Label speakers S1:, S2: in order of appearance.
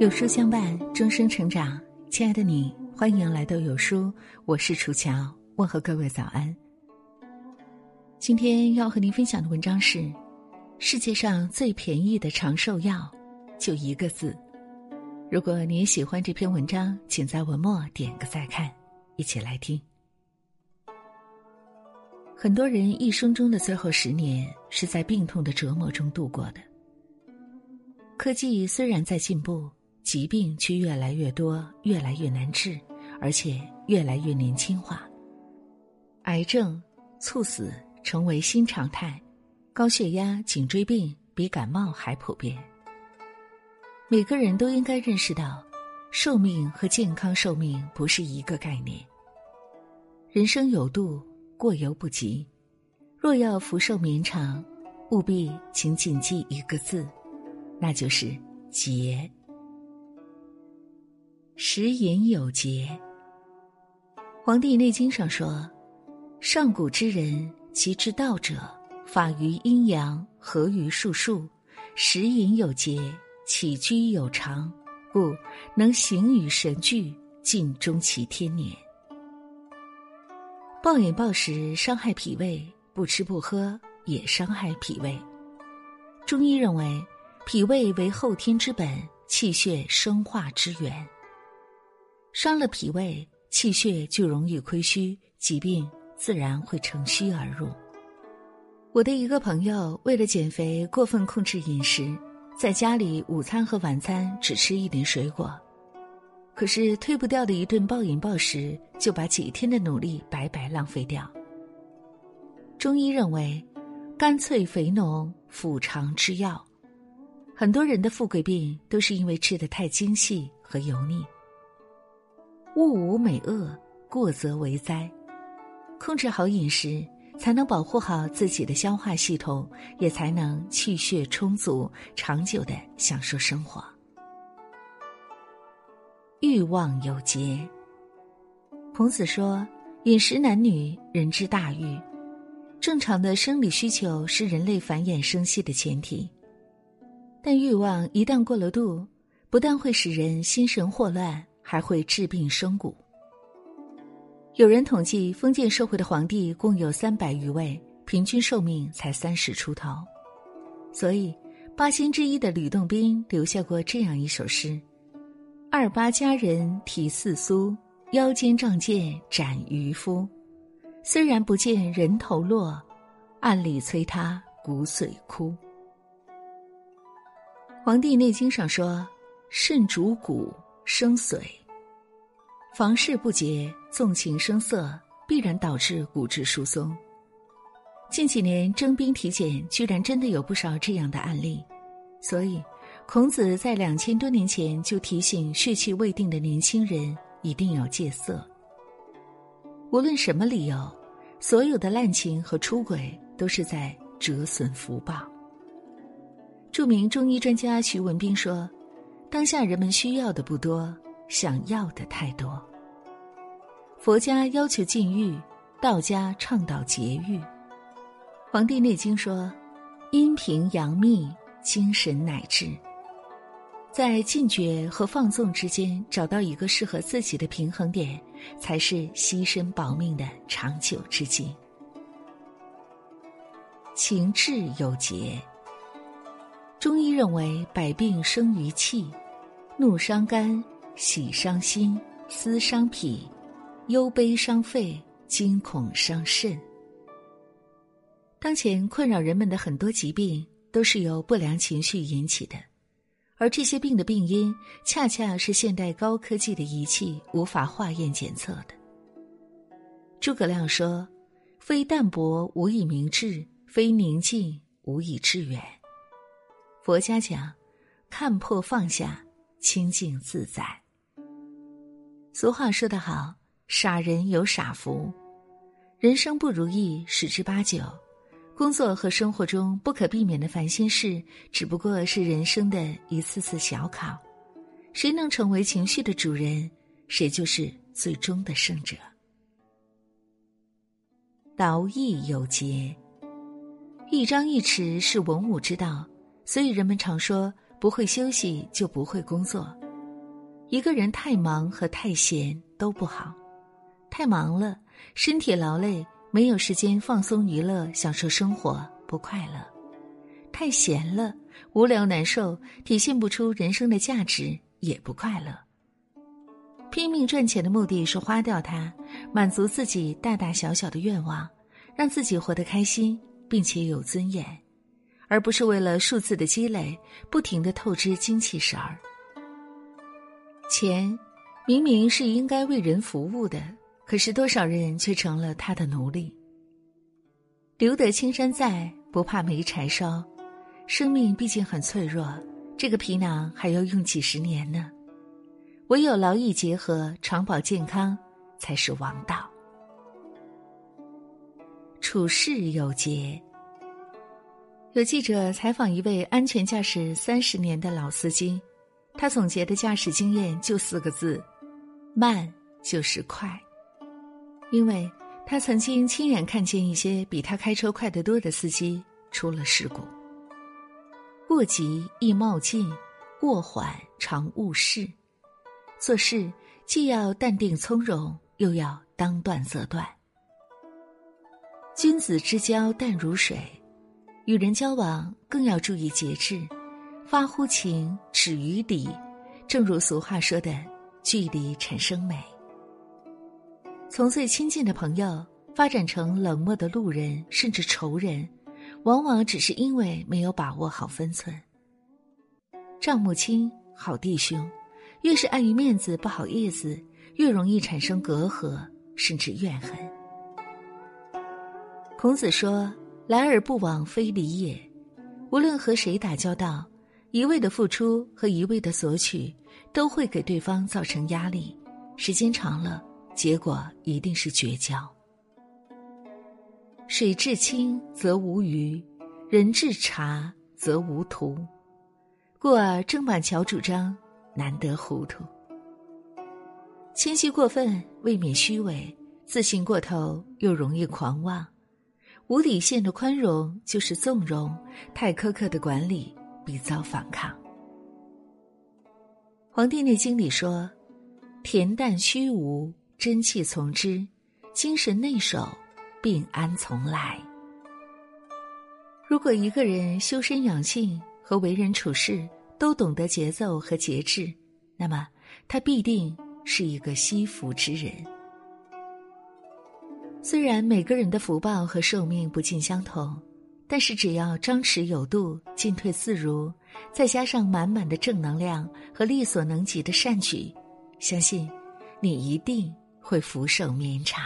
S1: 有书相伴，终生成长。亲爱的你，欢迎来到有书，我是楚乔，问候各位早安。今天要和您分享的文章是：世界上最便宜的长寿药，就一个字。如果你也喜欢这篇文章，请在文末点个再看，一起来听。很多人一生中的最后十年是在病痛的折磨中度过的。科技虽然在进步。疾病却越来越多，越来越难治，而且越来越年轻化。癌症、猝死成为新常态，高血压、颈椎病比感冒还普遍。每个人都应该认识到，寿命和健康寿命不是一个概念。人生有度，过犹不及。若要福寿绵长，务必请谨记一个字，那就是节。食饮有节，《黄帝内经》上说：“上古之人，其之道者，法于阴阳，合于术数，食饮有节，起居有常，故能形与神俱，尽终其天年。”暴饮暴食伤害脾胃，不吃不喝也伤害脾胃。中医认为，脾胃为后天之本，气血生化之源。伤了脾胃，气血就容易亏虚，疾病自然会乘虚而入。我的一个朋友为了减肥，过分控制饮食，在家里午餐和晚餐只吃一点水果，可是推不掉的一顿暴饮暴食，就把几天的努力白白浪费掉。中医认为，干脆肥浓，腹肠之药。很多人的富贵病都是因为吃的太精细和油腻。物无美恶，过则为灾。控制好饮食，才能保护好自己的消化系统，也才能气血充足，长久的享受生活。欲望有节。孔子说：“饮食男女，人之大欲。正常的生理需求是人类繁衍生息的前提，但欲望一旦过了度，不但会使人心神霍乱。”还会治病生骨。有人统计，封建社会的皇帝共有三百余位，平均寿命才三十出头。所以，八仙之一的吕洞宾留下过这样一首诗：“二八佳人体似酥，腰间仗剑斩渔夫。虽然不见人头落，暗里催他骨髓枯。”《黄帝内经》上说：“肾主骨。”生髓，房事不节，纵情声色，必然导致骨质疏松。近几年征兵体检，居然真的有不少这样的案例。所以，孔子在两千多年前就提醒血气未定的年轻人一定要戒色。无论什么理由，所有的滥情和出轨都是在折损福报。著名中医专家徐文兵说。当下人们需要的不多，想要的太多。佛家要求禁欲，道家倡导节欲。《黄帝内经》说：“阴平阳秘，精神乃至。”在禁绝和放纵之间找到一个适合自己的平衡点，才是牺牲保命的长久之计。情志有节。中医认为，百病生于气。怒伤肝，喜伤心，思伤脾，忧悲伤肺，惊恐伤肾。当前困扰人们的很多疾病，都是由不良情绪引起的，而这些病的病因，恰恰是现代高科技的仪器无法化验检测的。诸葛亮说：“非淡泊无以明志，非宁静无以致远。”佛家讲：“看破放下。”清净自在。俗话说得好：“傻人有傻福。”人生不如意十之八九，工作和生活中不可避免的烦心事，只不过是人生的一次次小考。谁能成为情绪的主人，谁就是最终的胜者。劳逸有节，一张一弛是文武之道，所以人们常说。不会休息就不会工作，一个人太忙和太闲都不好。太忙了，身体劳累，没有时间放松娱乐、享受生活，不快乐；太闲了，无聊难受，体现不出人生的价值，也不快乐。拼命赚钱的目的是花掉它，满足自己大大小小的愿望，让自己活得开心，并且有尊严，而不是为了数字的积累，不停的透支精气神儿。钱，明明是应该为人服务的，可是多少人却成了他的奴隶。留得青山在，不怕没柴烧。生命毕竟很脆弱，这个皮囊还要用几十年呢。唯有劳逸结合，长保健康，才是王道。处事有节。有记者采访一位安全驾驶三十年的老司机。他总结的驾驶经验就四个字：慢就是快。因为他曾经亲眼看见一些比他开车快得多的司机出了事故。过急易冒进，过缓常误事。做事既要淡定从容，又要当断则断。君子之交淡如水，与人交往更要注意节制。发乎情，止于礼。正如俗话说的，“距离产生美。”从最亲近的朋友发展成冷漠的路人，甚至仇人，往往只是因为没有把握好分寸。账目清，好弟兄，越是碍于面子不好意思，越容易产生隔阂，甚至怨恨。孔子说：“来而不往非礼也。”无论和谁打交道。一味的付出和一味的索取，都会给对方造成压力，时间长了，结果一定是绝交。水至清则无鱼，人至察则无徒。故而郑板桥主张难得糊涂。谦虚过分未免虚伪，自信过头又容易狂妄。无底线的宽容就是纵容，太苛刻的管理。必遭反抗。《黄帝内经》里说：“恬淡虚无，真气从之；精神内守，病安从来。”如果一个人修身养性和为人处事都懂得节奏和节制，那么他必定是一个惜福之人。虽然每个人的福报和寿命不尽相同。但是，只要张弛有度、进退自如，再加上满满的正能量和力所能及的善举，相信你一定会福寿绵长。